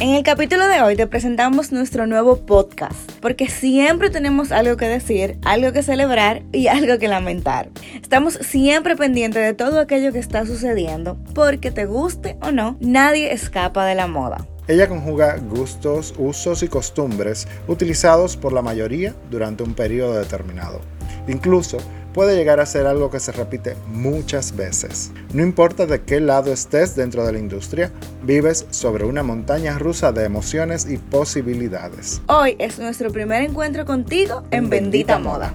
En el capítulo de hoy te presentamos nuestro nuevo podcast, porque siempre tenemos algo que decir, algo que celebrar y algo que lamentar. Estamos siempre pendientes de todo aquello que está sucediendo, porque te guste o no, nadie escapa de la moda. Ella conjuga gustos, usos y costumbres utilizados por la mayoría durante un periodo determinado. Incluso puede llegar a ser algo que se repite muchas veces. No importa de qué lado estés dentro de la industria, vives sobre una montaña rusa de emociones y posibilidades. Hoy es nuestro primer encuentro contigo en, Bendita, Moda.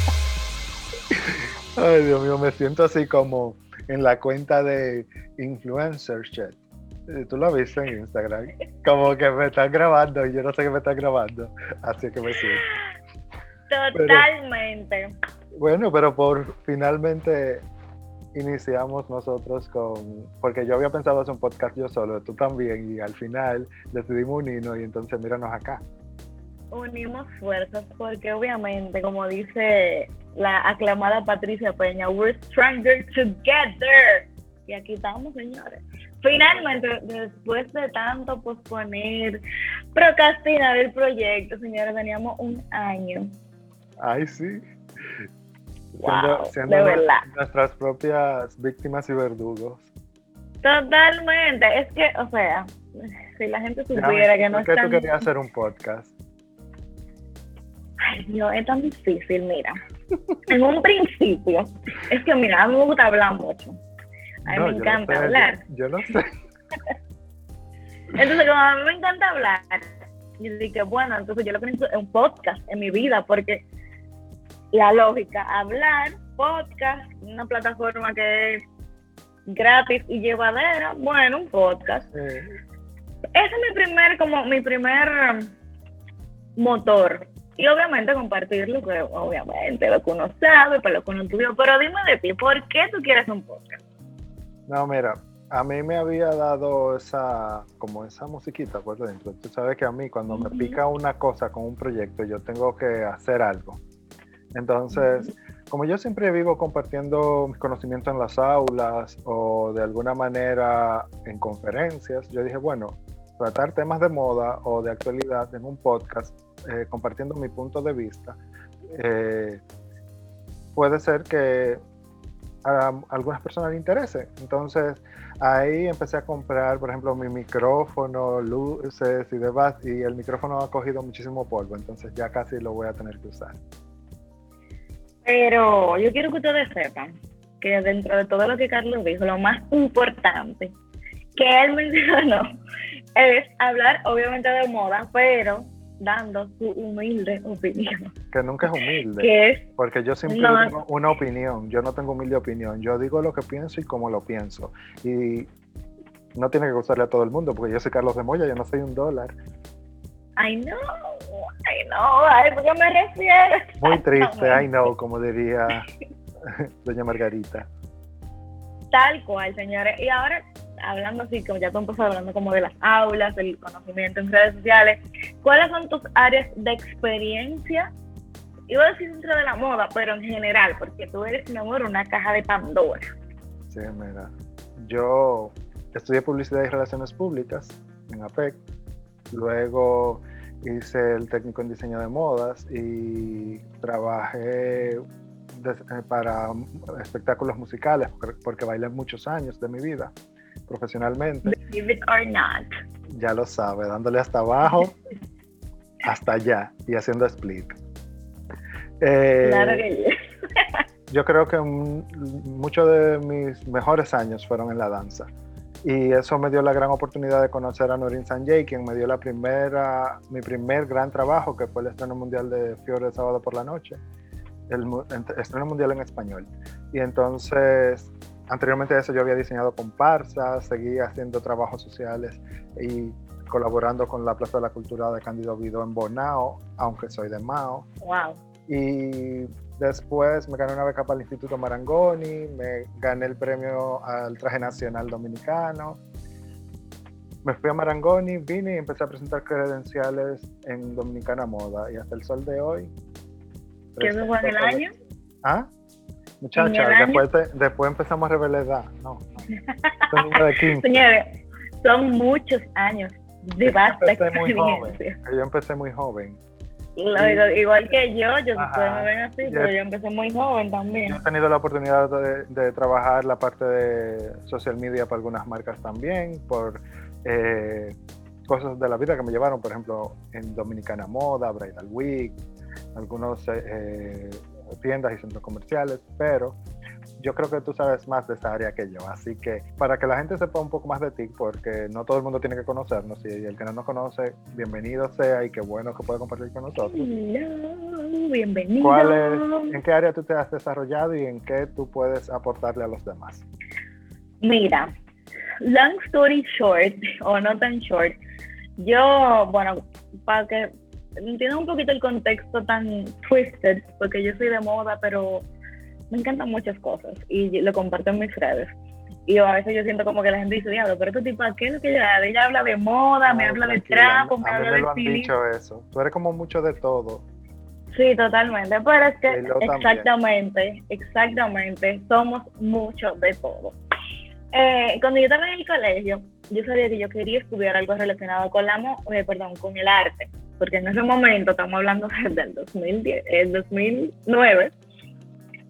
Ay, Dios mío, me siento así como en la cuenta de Influencer Chat. Eh, Tú lo viste en Instagram. Como que me están grabando y yo no sé qué me están grabando. Así que me siento. Totalmente. bueno, pero por finalmente iniciamos nosotros con, porque yo había pensado hacer un podcast yo solo, tú también, y al final decidimos unirnos y entonces míranos acá unimos fuerzas porque obviamente, como dice la aclamada Patricia Peña, we're stronger together. Y aquí estamos, señores. Finalmente, después de tanto posponer, procrastinar el proyecto, señores, teníamos un año. Ay, sí. Wow, siendo, de verdad. nuestras propias víctimas y verdugos. Totalmente. Es que, o sea, si la gente supiera que no ¿Por qué tú querías hacer un podcast? Ay, Dios, es tan difícil, mira. en un principio, es que mira, a mí me gusta hablar mucho. A mí me encanta hablar. Yo, no sé. entonces, como a mí me encanta hablar, yo dije, bueno, entonces yo lo pienso en un podcast en mi vida, porque la lógica, hablar, podcast, una plataforma que es gratis y llevadera, bueno, un podcast. Ese es mi primer, como mi primer motor y obviamente compartir lo que, obviamente, lo que uno sabe, para lo que uno estudió. Pero dime de ti, ¿por qué tú quieres un podcast? No, mira, a mí me había dado esa, como esa musiquita por dentro. Tú sabes que a mí cuando me pica una cosa con un proyecto, yo tengo que hacer algo. Entonces, como yo siempre vivo compartiendo mis conocimientos en las aulas o de alguna manera en conferencias, yo dije, bueno, tratar temas de moda o de actualidad en un podcast, eh, compartiendo mi punto de vista, eh, puede ser que a algunas personas le interese. Entonces, ahí empecé a comprar, por ejemplo, mi micrófono, luces y demás, y el micrófono ha cogido muchísimo polvo, entonces ya casi lo voy a tener que usar. Pero yo quiero que ustedes sepan que dentro de todo lo que Carlos dijo, lo más importante que él mencionó es hablar obviamente de moda, pero dando su humilde opinión. Que nunca es humilde. porque yo siempre tengo una opinión, yo no tengo humilde opinión, yo digo lo que pienso y cómo lo pienso. Y no tiene que gustarle a todo el mundo, porque yo soy Carlos de Moya, yo no soy un dólar. I know, I know, a qué me refiero. Muy triste, I know, como diría doña Margarita. Tal cual, señores. Y ahora hablando así, como ya tú empezaste hablando como de las aulas, del conocimiento en redes sociales, ¿cuáles son tus áreas de experiencia? Iba a decir dentro de la moda, pero en general, porque tú eres, mi amor, una caja de Pandora. Sí, mira, yo estudié publicidad y relaciones públicas en APEC, luego hice el técnico en diseño de modas y trabajé eh, para espectáculos musicales porque bailé muchos años de mi vida profesionalmente. Believe it or not. Ya lo sabe, dándole hasta abajo, hasta allá y haciendo split. Eh, Claro que sí. yo creo que muchos de mis mejores años fueron en la danza. Y eso me dio la gran oportunidad de conocer a Norin Sanjay, quien me dio la primera, mi primer gran trabajo, que fue el estreno mundial de Fiore el sábado por la noche, el ent- estreno mundial en español. Y entonces, anteriormente a eso, yo había diseñado comparsas, seguí haciendo trabajos sociales y colaborando con la Plaza de la Cultura de Cándido Vido en Bonao, aunque soy de Mao. Wow. Y después me gané una beca para el Instituto Marangoni, me gané el premio al traje nacional dominicano. Me fui a Marangoni, vine y empecé a presentar credenciales en Dominicana Moda. Y hasta el sol de hoy. ¿Qué eso fue en el año? ¿Ah? Muchacha, ¿En el año? después, te- después empezamos a revelar edad. No, niño de 15. Señores, son muchos años de vasta empecé muy joven. experiencia. Yo empecé muy joven. Lo- igual que yo, yo Ajá. ven así, Yo- pero yo empecé muy joven Yo también. he tenido la oportunidad de, de trabajar la parte de social media para algunas marcas también, por eh, cosas de la vida que me llevaron, por ejemplo, en Dominicana Moda, Bridal Week, algunos eh, eh, tiendas y centros comerciales, pero yo creo que tú sabes más de esa área que yo, así que para que la gente sepa un poco más de ti, porque no todo el mundo tiene que conocernos, y el que no nos conoce, bienvenido sea y qué bueno que pueda compartir con nosotros. Hello, bienvenido. ¿Cuál es, ¿En qué área tú te has desarrollado y en qué tú puedes aportarle a los demás? Mira, long story short, o no tan short, yo, bueno, para que entiendan un poquito el contexto tan twisted, porque yo soy de moda, pero me encantan muchas cosas y lo comparto en mis redes. Y a veces yo siento como que la gente dice, diablo, pero este tipo, ¿qué es lo que ella habla? Ella habla de moda, me habla de trapo, me habla me de lo han dicho eso. Tú eres como mucho de todo. Sí, totalmente. Pero es que también. exactamente, exactamente, somos mucho de todo. Eh, cuando yo estaba en el colegio, yo sabía que yo quería estudiar algo relacionado con la eh, perdón, con el arte, porque en ese momento, estamos hablando del 2010, el 2009,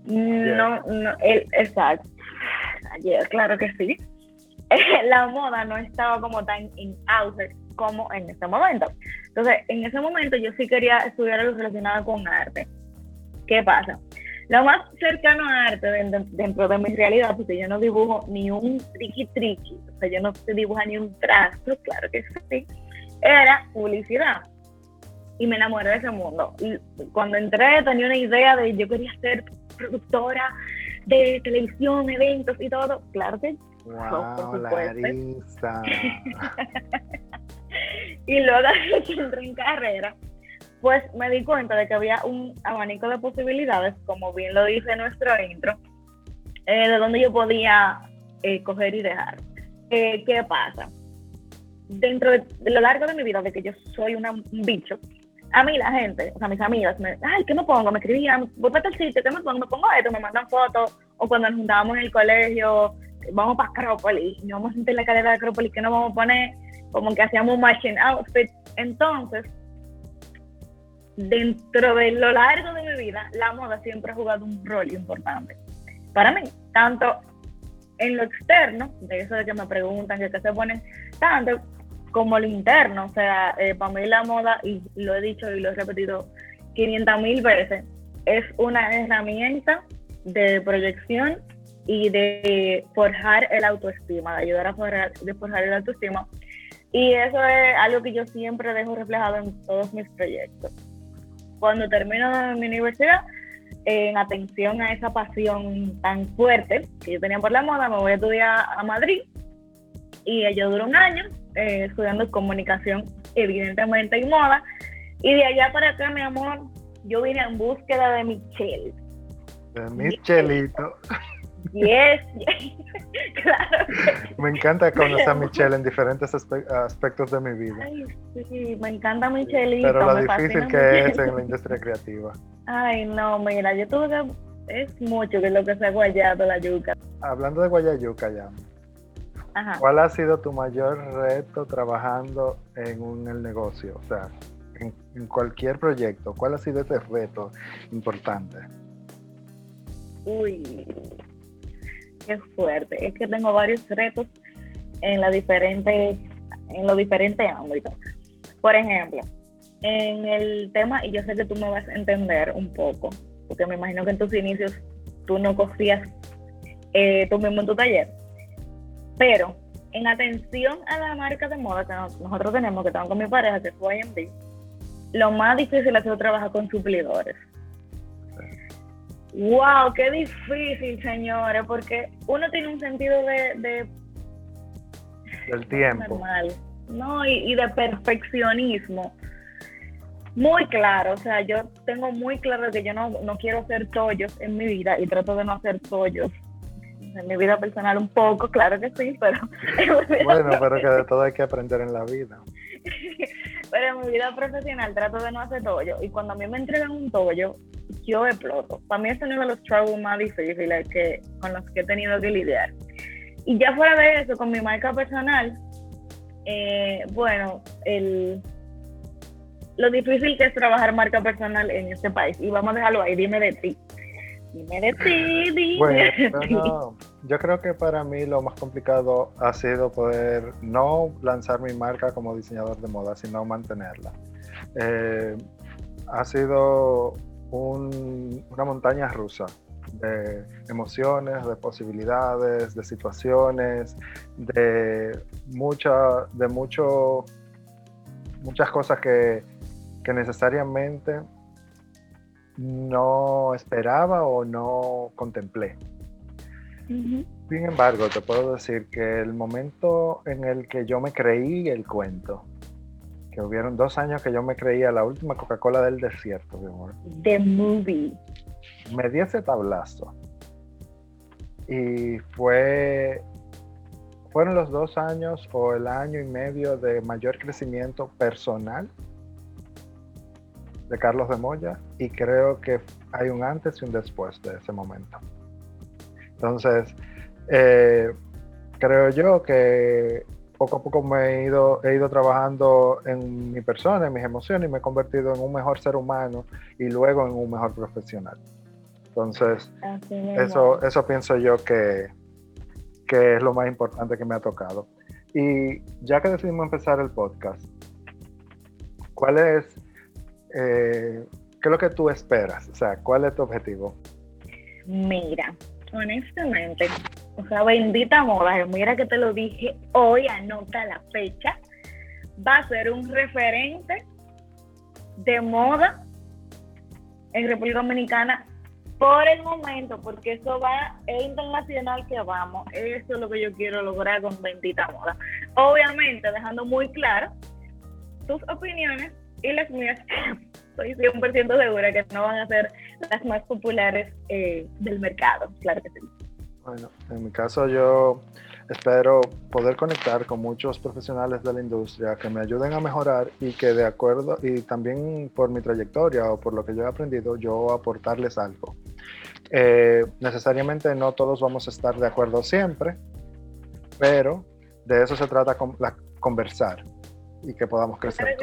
no, no, el, exacto, ayer, claro que sí, la moda no estaba como tan en auge como en este momento. Entonces, en ese momento yo sí quería estudiar algo relacionado con arte. ¿Qué pasa? Lo más cercano a arte dentro, de mi realidad, porque yo no dibujo ni un triqui triqui, o sea, yo no sé dibujar ni un trazo, claro que sí, era publicidad. Y me enamoré de ese mundo. Y cuando entré tenía una idea de yo quería ser productora de televisión, eventos y todo. Claro que Wow, supuesto. Larisa. y luego que entré en carrera, pues me di cuenta de que había un abanico de posibilidades, como bien lo dice nuestro intro, eh, de donde yo podía eh, coger y dejar. Eh, ¿Qué pasa? Dentro de, de, lo largo de mi vida, de que yo soy una, un bicho, a mí la gente, o sea, mis amigas, me, ay, ¿qué me pongo? Me escribían, voy para el sitio, ¿qué me pongo? Me pongo esto, me mandan fotos, o cuando nos juntábamos en el colegio, vamos para Acrópolis, nos vamos a sentir la cadera de Acrópolis, ¿qué nos vamos a poner? Como que hacíamos un matching outfit. Entonces, dentro de lo largo de mi vida, la moda siempre ha jugado un rol importante. Para mí, tanto en lo externo, de eso de que me preguntan que qué se ponen, tanto como lo interno. O sea, eh, para mí la moda, y lo he dicho y lo he repetido 500 mil veces, es una herramienta de proyección y de forjar el autoestima, de ayudar a forjar, de forjar el autoestima. Y eso es algo que yo siempre dejo reflejado en todos mis proyectos. Cuando termino mi universidad, en atención a esa pasión tan fuerte que yo tenía por la moda, me voy a estudiar a Madrid y yo duré un año eh, estudiando comunicación, evidentemente en moda, y de allá para acá, mi amor, yo vine en búsqueda de Michelle. De Michelito. Yes, yes. claro. Me encanta conocer a Michelle en diferentes aspe aspectos de mi vida. Ay, sí, me encanta Michelito. Pero lo me difícil que Michelle. es en la industria creativa. Ay, no, mira, yo tuve que... Es mucho que lo que se ha guayado la yuca. Hablando de Guayayuca ya, Ajá. ¿cuál ha sido tu mayor reto trabajando en un el negocio? O sea, en, en cualquier proyecto, ¿cuál ha sido ese reto importante? Uy, qué fuerte. Es que tengo varios retos en la diferente, en los diferentes ámbitos. Por ejemplo, en el tema, y yo sé que tú me vas a entender un poco, porque me imagino que en tus inicios tú no cosías eh, tú mismo en tu taller, pero en atención a la marca de moda que nosotros tenemos, que tengo con mi pareja, que es YMD, lo más difícil ha sido trabajar con suplidores. ¡Wow! ¡Qué difícil, señores! Porque uno tiene un sentido de... de del tiempo. ¿no? Y, de perfeccionismo muy claro. O sea, yo tengo muy claro que yo no, no quiero hacer tollos en mi vida y trato de no hacer tollos en mi vida personal un poco, claro que sí, pero... bueno, pero que de todo hay que aprender en la vida. pero en mi vida profesional trato de no hacer tollo y cuando a mí me entregan un tollo, yo exploto. Para mí es uno de los trabajos más difíciles que, con los que he tenido que lidiar. Y ya fuera de eso, con mi marca personal, eh, bueno, el, lo difícil que es trabajar marca personal en este país. Y vamos a dejarlo ahí, dime de ti. Dime de ti, dime yo creo que para mí lo más complicado ha sido poder no lanzar mi marca como diseñador de moda, sino mantenerla. Eh, ha sido una montaña rusa de emociones, de posibilidades, de situaciones, de, mucha, de mucho, muchas cosas que, que necesariamente no esperaba o no contemplé. Sin embargo, te puedo decir que el momento en el que yo me creí el cuento, que hubieron dos años que yo me creía la última Coca-Cola del desierto, mi amor. The movie. Me di ese tablazo. Y fue. Fueron los dos años o el año y medio de mayor crecimiento personal de Carlos de Moya y creo que hay un antes y un después de ese momento. Entonces, eh, creo yo que poco a poco me he ido, he ido trabajando en mi persona, en mis emociones y me he convertido en un mejor ser humano y luego en un mejor profesional. Entonces, eso, eso pienso yo que, que es lo más importante que me ha tocado. Y ya que decidimos empezar el podcast, ¿cuál es, eh, qué es lo que tú esperas? O sea, ¿cuál es tu objetivo? Mira, honestamente, o sea, bendita moda, mira que te lo dije hoy, anota la fecha, va a ser un referente de moda en República Dominicana por el momento, porque eso va, es internacional que vamos, eso es lo que yo quiero lograr con Bendita Moda. Obviamente, dejando muy claro tus opiniones y las mías, estoy 100% segura que no van a ser las más populares eh, del mercado, claro que sí. Bueno, en mi caso yo espero poder conectar con muchos profesionales de la industria que me ayuden a mejorar y que de acuerdo, y también por mi trayectoria o por lo que yo he aprendido, yo aportarles algo. Eh, necesariamente no todos vamos a estar de acuerdo siempre, pero de eso se trata con, la, conversar y que podamos crecer.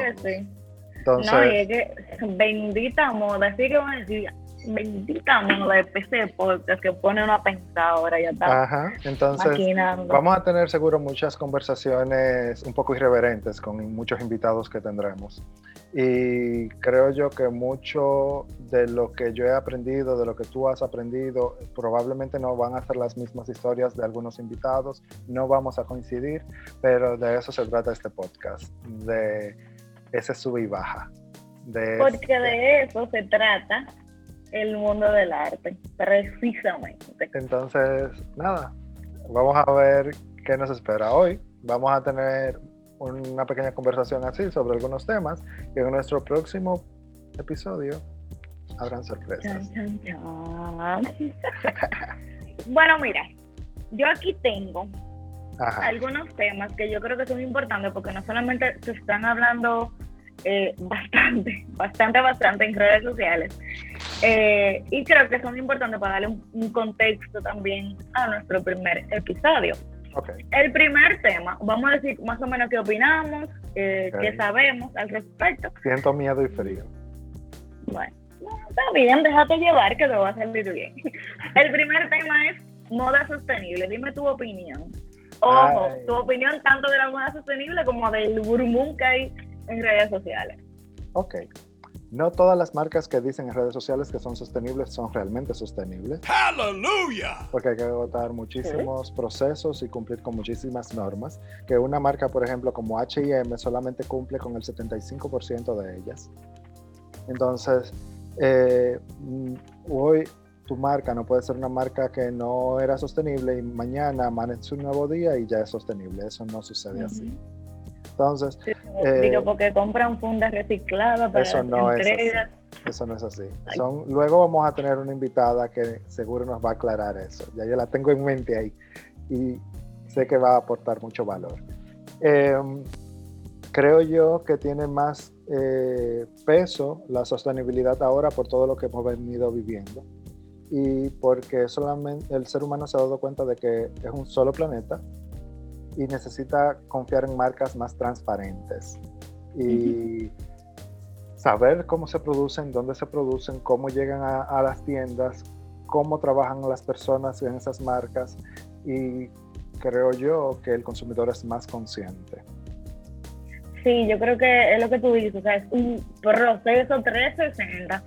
Entonces, no, y es que bendita moda, así que van a decir, bendita moda de PC Podcast que pone una pensadora ya está. Ajá, entonces vamos a tener seguro muchas conversaciones un poco irreverentes con muchos invitados que tendremos. Y creo yo que mucho de lo que yo he aprendido, de lo que tú has aprendido, probablemente no van a ser las mismas historias de algunos invitados, no vamos a coincidir, pero de eso se trata este podcast, de ese sube y baja. De Porque de eso se trata el mundo del arte, precisamente. Entonces, nada, vamos a ver qué nos espera hoy. Vamos a tener una pequeña conversación así sobre algunos temas y en nuestro próximo episodio habrán sorpresas. bueno, mira, yo aquí tengo algunos temas que yo creo que son importantes porque no solamente se están hablando eh, bastante, bastante, bastante en redes sociales. Eh, y creo que son importantes para darle un, contexto también a nuestro primer episodio. El primer tema, vamos a decir más o menos qué opinamos, eh, qué sabemos al respecto. Siento miedo y frío. Bueno, está bien, déjate llevar que lo va a salir bien. El primer tema es moda sostenible. Dime tu opinión. Ojo, tu opinión tanto de la moda sostenible como del burmum que hay en redes sociales. Ok. No todas las marcas que dicen en redes sociales que son sostenibles son realmente sostenibles. ¡Aleluya! Porque hay que agotar muchísimos procesos y cumplir con muchísimas normas. Que una marca, por ejemplo, como HM, solamente cumple con el 75% de ellas. Entonces, eh, mm, hoy tu marca no puede ser una marca que no era sostenible y mañana amanece un nuevo día y ya es sostenible. Eso no sucede así. Entonces, digo, eh, porque compran fundas recicladas para eso no Es así. Eso no es así. Son, luego vamos a tener una invitada que seguro nos va a aclarar eso. Ya yo la tengo en mente ahí y sé que va a aportar mucho valor. Em, creo yo que tiene más eh, peso la sostenibilidad ahora por todo lo que hemos venido viviendo y porque solamente el ser humano se ha dado cuenta de que es un solo planeta y necesita confiar en marcas más transparentes y saber cómo se producen, dónde se producen, cómo llegan a, las tiendas, cómo trabajan las personas en esas marcas y creo yo que el consumidor es más consciente. Sí, yo creo que es lo que tú dices, o sea, es un proceso 360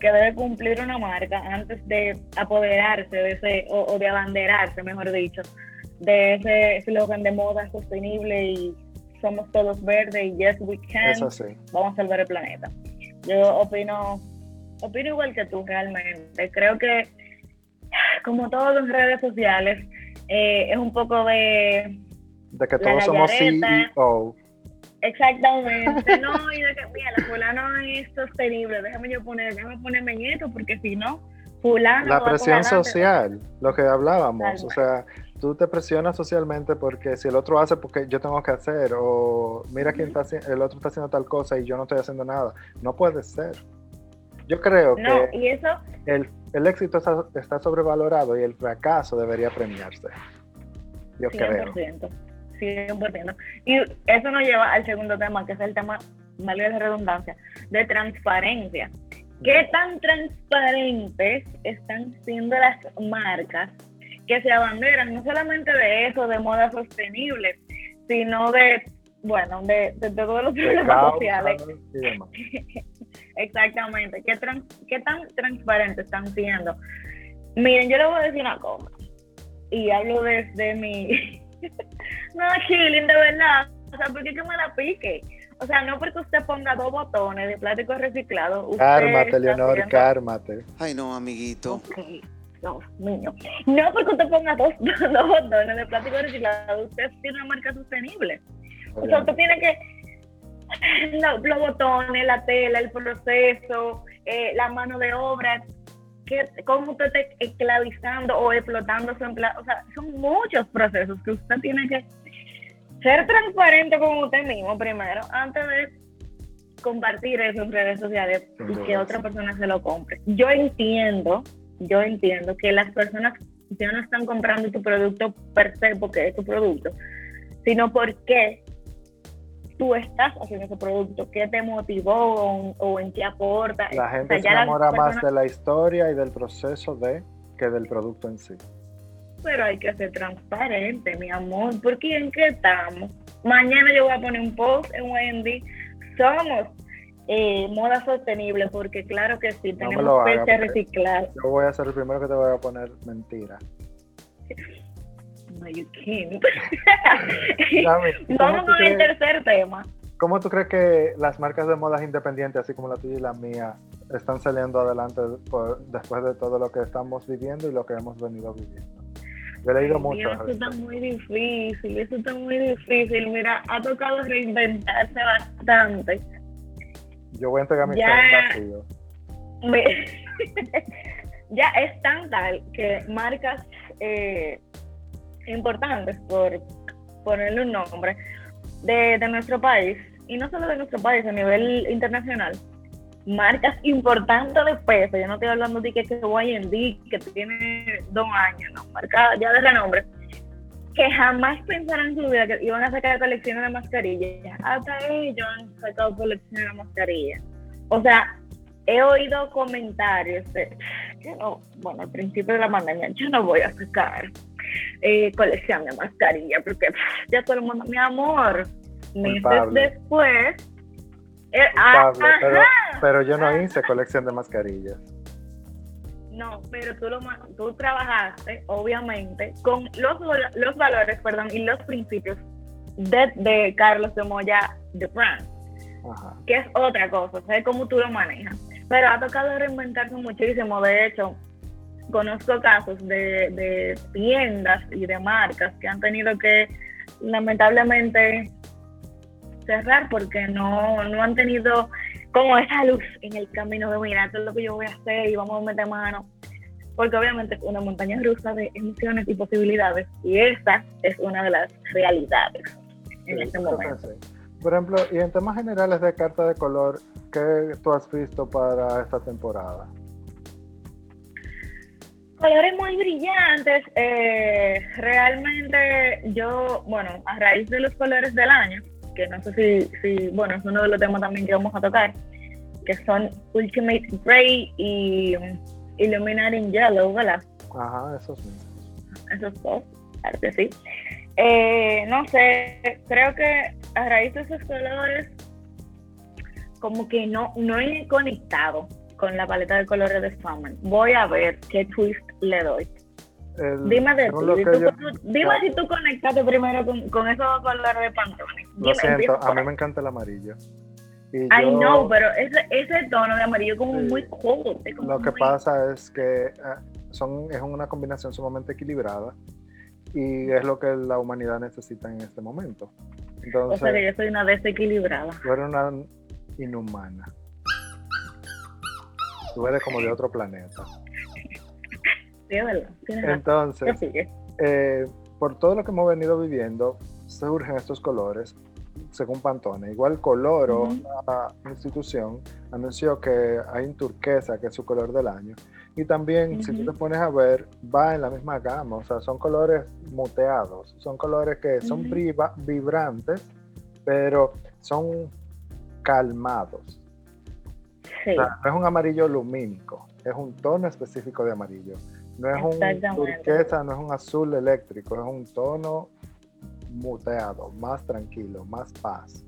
que debe cumplir una marca antes de apoderarse de ese, o, de abanderarse, mejor dicho, de ese eslogan de moda sostenible y somos todos verdes y yes we can, vamos a salvar el planeta. Yo opino, opino igual que tú realmente. Creo que como todo en redes sociales, eh, es un poco de... De que todos somos CEO. Exactamente, no, y de que, mira, la fulano es sostenible, déjame yo poner, déjame ponerme en esto, porque si no, fulano... La presión social, lo que hablábamos, o sea, tú te presionas socialmente porque si el otro hace, porque yo tengo que hacer, o mira quién está el otro está haciendo tal cosa y yo no estoy haciendo nada. No puede ser. Yo creo que ¿y eso? El, el, éxito está, sobrevalorado y el fracaso debería premiarse. Yo 100%, creo. 100%. Y eso nos lleva al segundo tema, que es el tema, valga la redundancia, de transparencia. ¿Qué tan transparentes están siendo las marcas que se abanderan no solamente de eso, de moda sostenible, sino de, bueno, de, todos los problemas sociales. Exactamente. ¿Qué, ¿Qué tan transparentes están siendo? Miren, yo le voy a decir una cosa, y hablo desde mi... no, chilling, de verdad. O sea, ¿por qué que me la pique? O sea, no porque usted ponga dos botones de plástico reciclado. Cármate, Leonor, cármate. Ay, no, amiguito. No, niño. No porque usted ponga dos, dos botones de plástico reciclado, usted tiene una marca sostenible. O sea, usted tiene que los, botones, la tela, el proceso, eh, la mano de obra, que, cómo usted está esclavizando o explotando su empleado. O sea, son muchos procesos que usted tiene que ser transparente con usted mismo primero, antes de compartir eso en redes sociales y que otra persona se lo compre. Yo entiendo yo entiendo que las personas ya no están comprando tu producto per se porque es tu producto, sino porque tú estás haciendo ese producto, qué te motivó o, en qué aporta. La gente se enamora más de la historia y del proceso de que del producto en sí. Pero hay que ser transparente, mi amor, porque ¿en qué estamos? Mañana yo voy a poner un post en Wendy, somos eh, moda sostenible, porque claro que sí, tenemos fecha reciclar. Yo voy a ser el primero que te voy a poner mentira. No, you can't. Vamos con el tercer tema. ¿Cómo tú crees que las marcas de modas independientes, así como la tuya y la mía, están saliendo adelante después de todo lo que estamos viviendo y lo que hemos venido viviendo? Yo he leído mucho. Eso está muy difícil, eso está muy difícil. Mira, ha tocado reinventarse bastante yo voy a entregar mi ya, ya es tan tal que marcas eh, importantes, por ponerle un nombre, de, nuestro país, y no solo de nuestro país, a nivel internacional, marcas importantes de peso, yo no estoy hablando de que, que YND, que tiene dos años, no, marca ya de renombre, que jamás pensaran en su vida que iban a sacar colecciones de mascarillas. Hasta ellos han sacado colecciones de mascarillas. O sea, he oído comentarios de, no, bueno, al principio de la pandemia, yo no voy a sacar eh, colección de mascarillas porque ya todo el mundo, mi amor, meses después, Eh, ah, pero, yo no hice colección de mascarillas. No, pero tú, lo, tú trabajaste, obviamente, con los, los valores perdón, y los principios de, de Carlos de Moya de Brand, Ajá. que es otra cosa, sé cómo tú lo manejas. Pero ha tocado reinventarse muchísimo. De hecho, conozco casos de, de tiendas y de marcas que han tenido que, lamentablemente, cerrar porque no, no han tenido como esa luz en el camino de mira, esto es lo que yo voy a hacer y vamos a meter mano. Porque obviamente es una montaña rusa de emociones y posibilidades y esta es una de las realidades en Sí, este momento. Por ejemplo, y en temas generales de carta de color, ¿qué tú has visto para esta temporada? Colores muy brillantes. eh, realmente yo, bueno, a raíz de los colores del año, que no sé si, si, bueno, es uno de los temas también que vamos a tocar, que son Ultimate Gray y um, Illuminating Yellow, ¿verdad? Ajá, esos mismos. Esos dos, claro que sí. Eh, no sé, creo que a raíz de esos colores, como que no, no he conectado con la paleta de colores de Summer. Voy a ver qué twist le doy. El- Dime de si tú- yo- tú- dime si tú conectaste primero con, con esos colores de Pantone. Lo siento, a mí me encanta el amarillo. Y I yo- know, pero ese, ese tono de amarillo como Sí. muy cold. es como Lo que muy- pasa es que eh, son, es una combinación sumamente equilibrada y es lo que la humanidad necesita en este momento. O Entonces, sea que yo soy una desequilibrada. tú eres una inhumana. Tú eres como de otro planeta. Sí, verdad. Entonces, eh, por todo lo que hemos venido viviendo, surgen estos colores, según Pantone. Igual Coloro, Ujú. la institución, anunció que hay un turquesa, que es su color del año. Y también, si tú te pones a ver, va en la misma gama. O sea, son colores muteados. Son colores que son Ujú. briva- vibrantes, pero son calmados. Sí. O sea, no es un amarillo lumínico, es un tono específico de amarillo. No es un turquesa, no es un azul eléctrico, es un tono muteado, más tranquilo, más paz,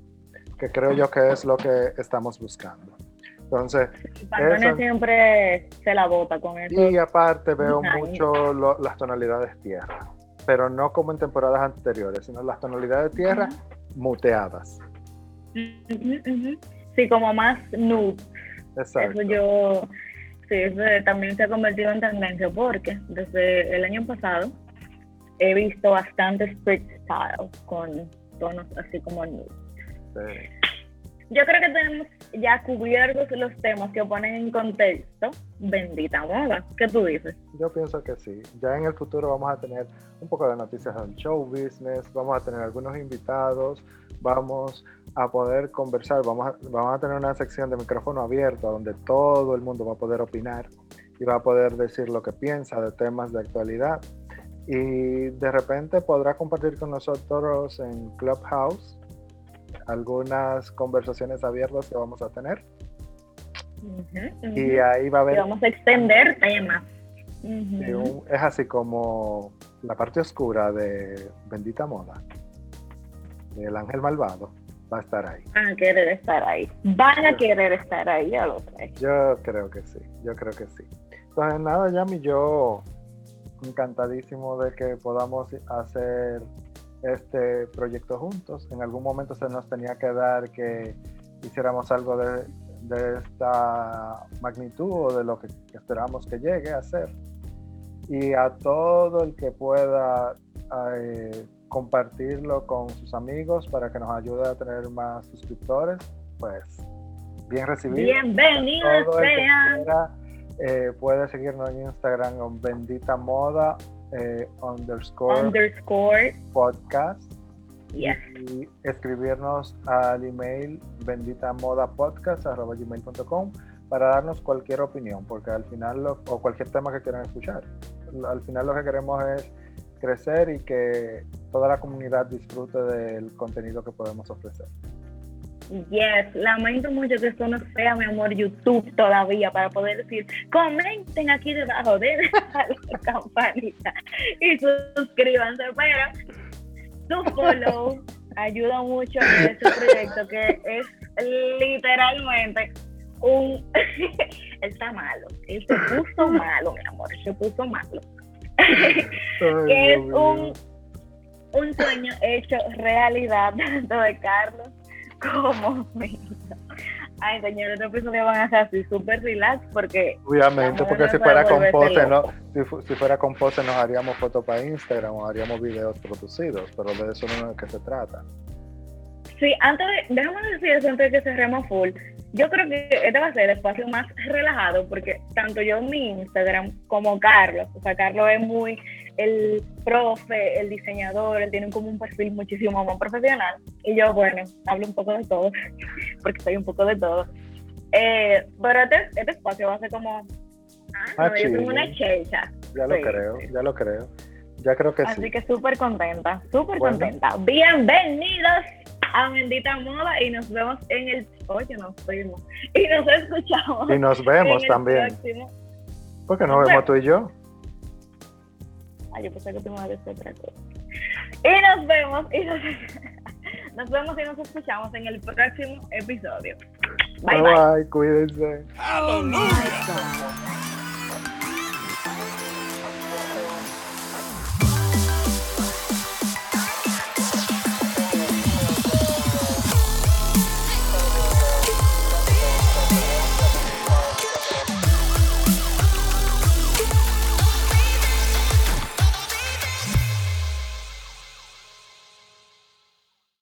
que creo yo que es lo que estamos buscando. Entonces, eso- siempre se la bota con eso. y aparte veo Ay. mucho lo- las tonalidades tierra, pero no como en temporadas anteriores, sino las tonalidades tierra muteadas. Sí, como más nude. Exacto. Eso yo, sí, eso también se ha convertido en tendencia porque desde el año pasado he visto bastante street style con tonos así como nude. Sí. Yo creo que tenemos ya cubiertos los temas que ponen en contexto bendita moda. ¿Qué tú dices? Yo pienso que sí. Ya en el futuro vamos a tener un poco de noticias del show business, vamos a tener algunos invitados, vamos a poder conversar, vamos a, vamos a tener una sección de micrófono abierto donde todo el mundo va a poder opinar y va a poder decir lo que piensa de temas de actualidad. Y de repente podrá compartir con nosotros en Clubhouse algunas conversaciones abiertas que vamos a tener. Y ahí va a Y haber vamos a extender temas. Es así como la parte oscura de Bendita Moda. El ángel malvado va a estar ahí. Van a querer estar ahí. Van a querer estar ahí, ya lo sé. Yo creo que sí, yo creo que sí. Entonces, nada, Yami, yo encantadísimo de que podamos hacer este proyecto juntos. En algún momento se nos tenía que dar que hiciéramos algo de, de esta magnitud o de lo que esperamos que llegue a ser. Y a todo el que pueda eh, compartirlo con sus amigos para que nos ayude a tener más suscriptores, pues bien recibido. Bienvenidos sean. eh, puede seguirnos en Instagram con Bendita Moda eh, underscore Underscore. podcast Yes. y escribirnos al email benditamodapodcast.com para darnos cualquier opinión, porque al final, lo- o cualquier tema que quieran escuchar. Al final lo que queremos es crecer y que toda la comunidad disfrute del contenido que podemos ofrecer. Yes, lamento mucho que esto no sea, mi amor, YouTube todavía para poder decir, comenten aquí debajo, den a la campanita y suscríbanse, pero su follow ayuda mucho en este proyecto que es literalmente un... él está malo, él se puso malo, mi amor, se puso malo. que es un, un sueño hecho realidad tanto de Carlos como mío. Ay, señores, este episodio van a ser así súper relax porque... Obviamente, porque si fuera con pose, no, si, si, fuera con pose nos haríamos fotos para Instagram o haríamos videos producidos, pero de eso no es de que se trata. Sí, antes de, déjame decir eso antes de que cerremos full. Yo creo que este va a ser el espacio más relajado porque tanto yo en mi Instagram como Carlos, o sea, Carlos es muy el profe, el diseñador, él tiene como un perfil muchísimo más profesional. Y yo, bueno, hablo un poco de todo, porque soy un poco de todo. Eh, pero este, este, espacio va a ser como, ah, ah yo tengo una checha. Ya lo creo, ya lo creo. Ya creo que Así sí. Así que súper contenta, súper contenta. Bienvenidos a Bendita Moda y nos vemos en el. Oye, nos vemos. Y nos escuchamos. Y nos vemos también. Próximo... ¿Por qué nos vemos tú y yo? Ay, yo pensé que te me a decir otra cosa. Y nos vemos. Y nos... nos vemos y nos escuchamos en el próximo episodio. Bye, bye. bye. Cuídense. Hallelujah.